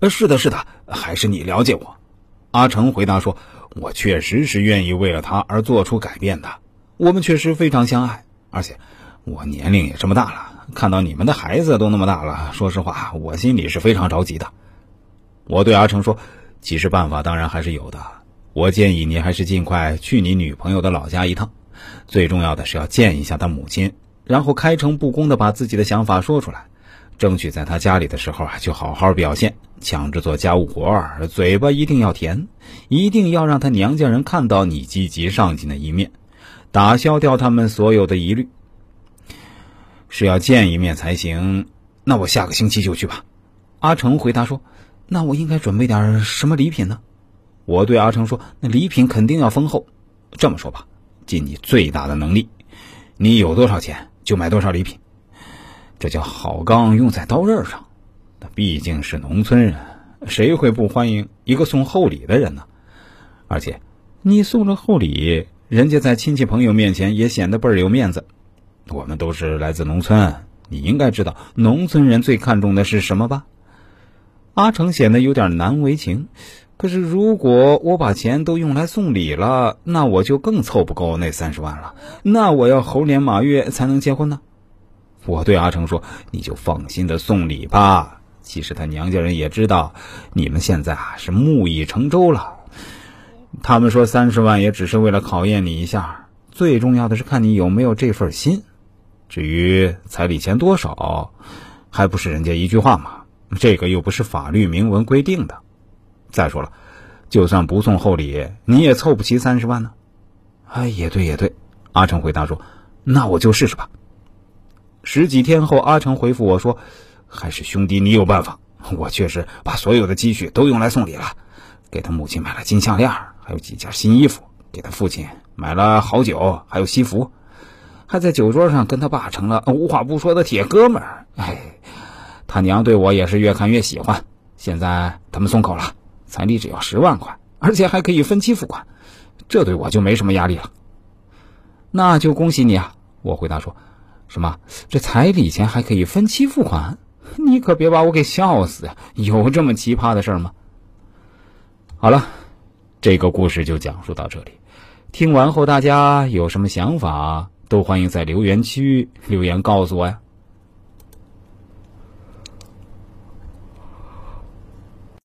呃，是的，是的，还是你了解我。阿成回答说：“我确实是愿意为了他而做出改变的。我们确实非常相爱，而且我年龄也这么大了，看到你们的孩子都那么大了，说实话，我心里是非常着急的。”我对阿成说：“其实办法当然还是有的。我建议你还是尽快去你女朋友的老家一趟，最重要的是要见一下她母亲，然后开诚布公的把自己的想法说出来。”争取在他家里的时候啊，就好好表现，抢着做家务活儿，嘴巴一定要甜，一定要让他娘家人看到你积极上进的一面，打消掉他们所有的疑虑。是要见一面才行。那我下个星期就去吧。阿成回答说：“那我应该准备点什么礼品呢？”我对阿成说：“那礼品肯定要丰厚。这么说吧，尽你最大的能力，你有多少钱就买多少礼品。”这叫好钢用在刀刃上，那毕竟是农村人，谁会不欢迎一个送厚礼的人呢？而且，你送了厚礼，人家在亲戚朋友面前也显得倍儿有面子。我们都是来自农村，你应该知道农村人最看重的是什么吧？阿成显得有点难为情。可是，如果我把钱都用来送礼了，那我就更凑不够那三十万了。那我要猴年马月才能结婚呢？我对阿成说：“你就放心的送礼吧。其实他娘家人也知道，你们现在啊是木已成舟了。他们说三十万也只是为了考验你一下，最重要的是看你有没有这份心。至于彩礼钱多少，还不是人家一句话吗？这个又不是法律明文规定的。再说了，就算不送厚礼，你也凑不齐三十万呢。”哎，也对，也对。阿成回答说：“那我就试试吧。”十几天后，阿成回复我说：“还是兄弟你有办法。我确实把所有的积蓄都用来送礼了，给他母亲买了金项链，还有几件新衣服；给他父亲买了好酒，还有西服，还在酒桌上跟他爸成了无话不说的铁哥们儿。哎，他娘对我也是越看越喜欢。现在他们松口了，彩礼只要十万块，而且还可以分期付款，这对我就没什么压力了。那就恭喜你啊！”我回答说。什么？这彩礼钱还可以分期付款？你可别把我给笑死呀！有这么奇葩的事吗？好了，这个故事就讲述到这里。听完后，大家有什么想法，都欢迎在留言区留言告诉我呀。